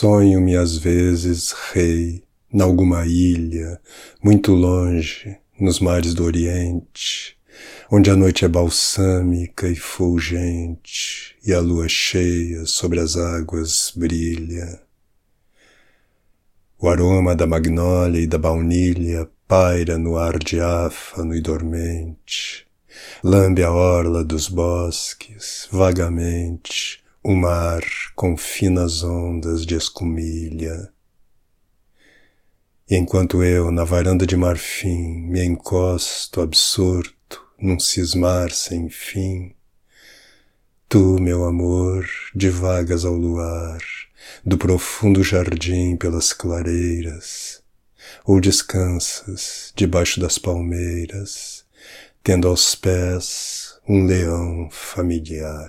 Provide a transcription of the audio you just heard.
Sonho-me às vezes, rei, nalguma ilha, muito longe, nos mares do Oriente, onde a noite é balsâmica e fulgente, e a lua cheia sobre as águas brilha. O aroma da magnólia e da baunilha paira no ar diáfano e dormente, lambe a orla dos bosques, vagamente, o mar com finas ondas de escumilha. E enquanto eu, na varanda de marfim, me encosto absorto num cismar sem fim, tu, meu amor, divagas ao luar, do profundo jardim pelas clareiras, ou descansas debaixo das palmeiras, tendo aos pés um leão familiar.